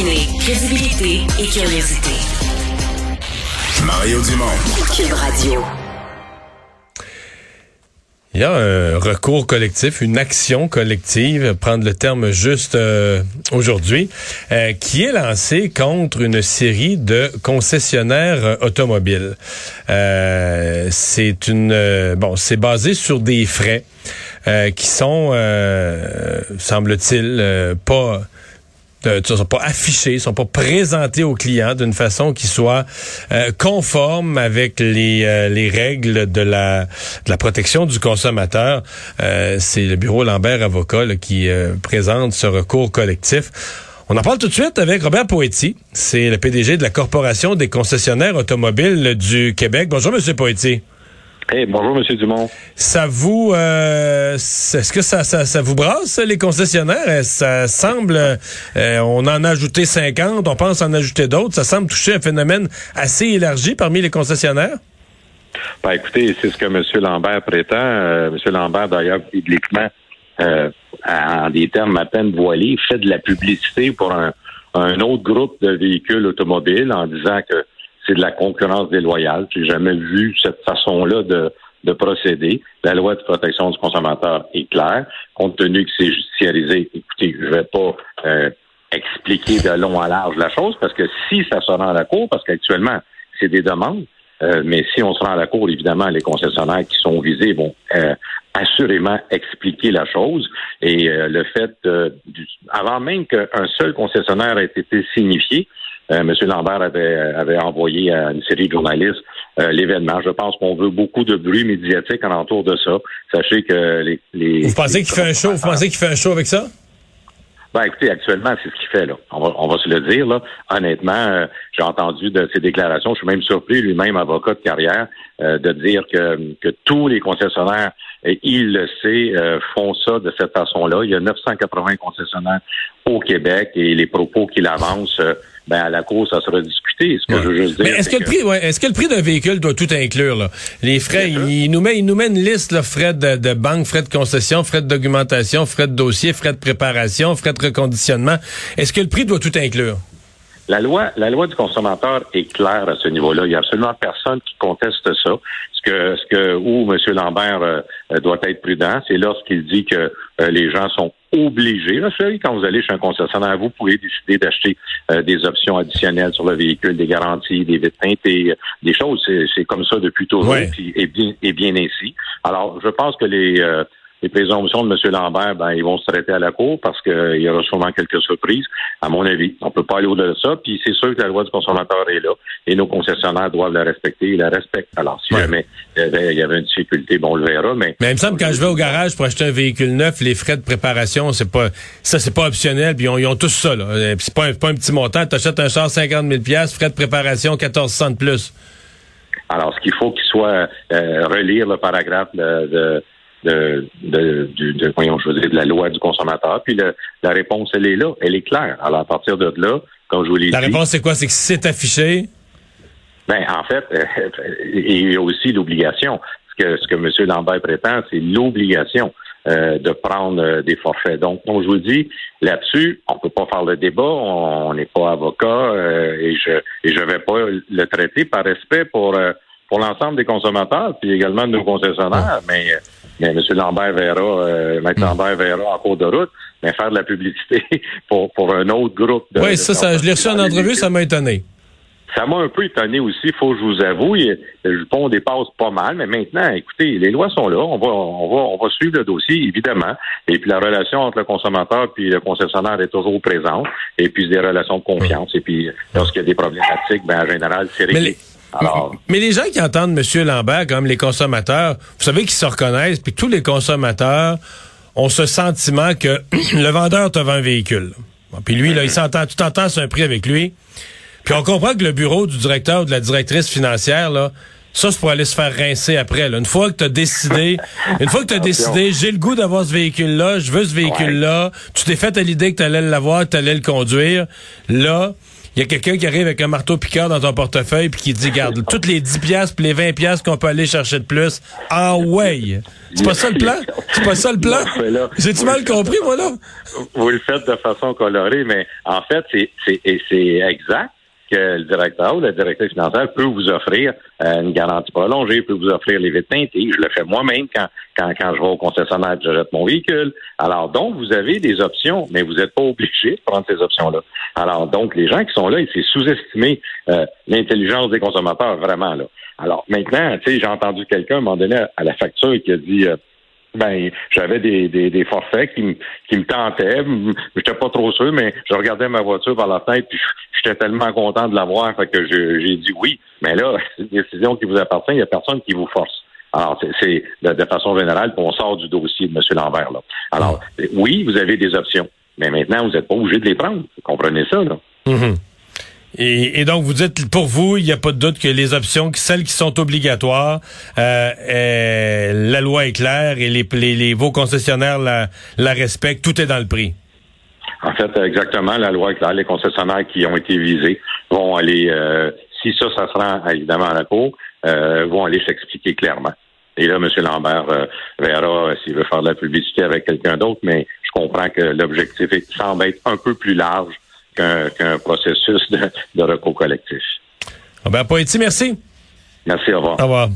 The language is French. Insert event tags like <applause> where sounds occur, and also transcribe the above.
Combiner crédibilité et curiosité. Mario Dumont. Cube Radio. Il y a un recours collectif, une action collective, prendre le terme juste euh, aujourd'hui, euh, qui est lancée contre une série de concessionnaires euh, automobiles. c'est une bon, c'est basé sur des frais qui sont, semble-t-il, pas ne sont pas affichés, sont pas présentés aux clients d'une façon qui soit euh, conforme avec les, euh, les règles de la, de la protection du consommateur. Euh, c'est le bureau Lambert Avocat qui présente ce recours collectif. On en parle tout de suite avec Robert Poetti. C'est le PDG de la Corporation des concessionnaires automobiles du Québec. Bonjour, Monsieur Poetti bonjour, Monsieur Dumont. Ça vous, euh, est-ce que ça, ça, vous brasse les concessionnaires? Ça semble, euh, on en a ajouté 50, on pense en ajouter d'autres. Ça semble toucher un phénomène assez élargi parmi les concessionnaires. Ben, écoutez, c'est ce que M. Lambert prétend. Euh, M. Lambert, d'ailleurs, publiquement, en des termes à peine voilés, fait de la publicité pour un, un autre groupe de véhicules automobiles en disant que c'est de la concurrence déloyale. J'ai jamais vu cette façon-là de, de procéder. La loi de protection du consommateur est claire. Compte tenu que c'est judiciarisé, écoutez, je vais pas euh, expliquer de long à large la chose, parce que si ça se rend à la Cour, parce qu'actuellement, c'est des demandes, euh, mais si on se rend à la Cour, évidemment, les concessionnaires qui sont visés vont euh, assurément expliquer la chose. Et le fait, avant même qu'un seul concessionnaire ait été signifié, euh, M. Lambert avait, avait envoyé à une série de journalistes euh, l'événement. Je pense qu'on veut beaucoup de bruit médiatique alentour de ça. Sachez que les... les vous pensez qu'il fait un show? Vous pensez qu'il fait un show avec ça? Ben, écoutez, actuellement, c'est ce qu'il fait, là. On va, on va se le dire, là. Honnêtement, euh, j'ai entendu de ses déclarations. Je suis même surpris, lui-même, avocat de carrière, de dire que, que tous les concessionnaires, et il le sait, font ça de cette façon-là. Il y a 980 concessionnaires au Québec et les propos qu'il avance ben à la cour, ça sera discuté. Ce que je veux juste dire. Mais est-ce que, le prix, ouais, est-ce que le prix d'un véhicule doit tout inclure là? Les frais, il, nous met, il nous met une liste là, frais de, de, banque, frais de concession, frais de documentation, frais de dossier, frais de préparation, frais de reconditionnement. Est-ce que le prix doit tout inclure? La loi, la loi du consommateur est claire à ce niveau-là. Il n'y a absolument personne qui conteste ça. Ce que, ce que où M. Lambert euh, doit être prudent, c'est lorsqu'il dit que euh, les gens sont obligés. Là, quand vous allez chez un concessionnaire, vous pouvez décider d'acheter euh, des options additionnelles sur le véhicule, des garanties, des vitres teintées, des choses. C'est comme ça depuis toujours et, bien, et bien ainsi. Alors, je pense que les les présomptions de M. Lambert, ben, ils vont se traiter à la cour parce qu'il y aura sûrement quelques surprises, à mon avis. On peut pas aller au-delà de ça. Puis c'est sûr que la loi du consommateur est là et nos concessionnaires doivent la respecter. Ils la respectent. Alors, si jamais il y, avait, une difficulté, bon, on le verra. Mais, mais il me semble que quand je vais au garage pour acheter un véhicule neuf, les frais de préparation, c'est pas ça, c'est pas optionnel. Puis ils ont, tous ça. Là. Euh, c'est pas, un, pas un petit montant. Tu achètes un char 50 000 frais de préparation 1400 de plus. Alors, ce qu'il faut qu'il soit euh, relire le paragraphe de de, de, de, de, voyons, je de la loi du consommateur. Puis la réponse, elle est là, elle est claire. Alors, à partir de là, comme je vous l'ai dit... La réponse, c'est quoi? C'est que c'est affiché... Ben, en fait, il y a aussi l'obligation. Ce que, ce que M. Lambert prétend, c'est l'obligation euh, de prendre euh, des forfaits. Donc, comme je vous dis, là-dessus, on peut pas faire le débat, on n'est pas avocat euh, et je je vais pas le traiter par respect pour pour l'ensemble des consommateurs, puis également de nos concessionnaires, mais mais M. Lambert verra, euh, M. Hmm. Lambert verra en cours de route, mais faire de la publicité <laughs> pour, pour un autre groupe. De, oui, ça, ça, je l'ai reçu en entrevue, ça m'a étonné. Ça m'a un peu étonné aussi, faut que je vous avoue. Le jupon dépasse pas mal, mais maintenant, écoutez, les lois sont là. On va, on va, on va suivre le dossier, évidemment. Et puis la relation entre le consommateur et le concessionnaire est toujours présente. Et puis des relations de confiance. Et puis lorsqu'il y a des problématiques, ben en général, c'est réglé. Mais les gens qui entendent M. Lambert, comme les consommateurs, vous savez qu'ils se reconnaissent, puis tous les consommateurs ont ce sentiment que <clears throat> le vendeur te vend un véhicule. puis lui, là, il s'entend, tu t'entends sur un prix avec lui. Puis on comprend que le bureau du directeur ou de la directrice financière, là, ça, c'est pour aller se faire rincer après. Une fois que tu as décidé, une fois que tu as décidé, j'ai le goût d'avoir ce véhicule-là, je veux ce véhicule-là, tu t'es fait à l'idée que tu allais l'avoir, que tu allais le conduire, là, il y a quelqu'un qui arrive avec un marteau piqueur dans ton portefeuille puis qui dit, garde, <laughs> toutes les 10 piastres puis les 20 piastres qu'on peut aller chercher de plus, ah ouais! C'est pas ça le plan? C'est pas ça le plan? J'ai-tu mal compris, moi, là? Vous le faites de façon colorée, mais en fait, c'est exact que le directeur ou la directrice financière peut vous offrir euh, une garantie prolongée, peut vous offrir les vitres teintées. Je le fais moi-même quand, quand, quand je vais au concessionnaire et je jette mon véhicule. Alors, donc, vous avez des options, mais vous n'êtes pas obligé de prendre ces options-là. Alors, donc, les gens qui sont là, c'est sous-estimer euh, l'intelligence des consommateurs, vraiment, là. Alors, maintenant, tu sais, j'ai entendu quelqu'un, moment donné, à la facture, qui a dit... Euh, ben j'avais des, des, des, forfaits qui me qui me tentaient. J'étais pas trop sûr, mais je regardais ma voiture par la tête, puis j'étais tellement content de l'avoir, fait que j'ai dit oui. Mais là, <laughs> c'est une décision qui vous appartient, il n'y a personne qui vous force. Alors, c'est de, façon générale, on sort du dossier de M. Lambert. Là. Alors, oui, vous avez des options, mais maintenant, vous n'êtes pas obligé de les prendre. Vous comprenez ça, là? Mm-hmm. Et, donc, vous dites, pour vous, il n'y a pas de doute que les options, celles qui sont obligatoires, euh, euh, la loi est claire et les, les, vos concessionnaires la, la respectent, tout est dans le prix. En fait, exactement, la loi est claire. Les concessionnaires qui ont été visés vont aller, euh, si ça, ça se rend évidemment à la cour, vont aller s'expliquer clairement. Et là, M. Lambert verra s'il veut faire de la publicité avec quelqu'un d'autre, mais je comprends que l'objectif semble être un peu plus large qu'un processus de, recours collectif. Ah ben, Poitiers, merci. Merci, au revoir. Au revoir.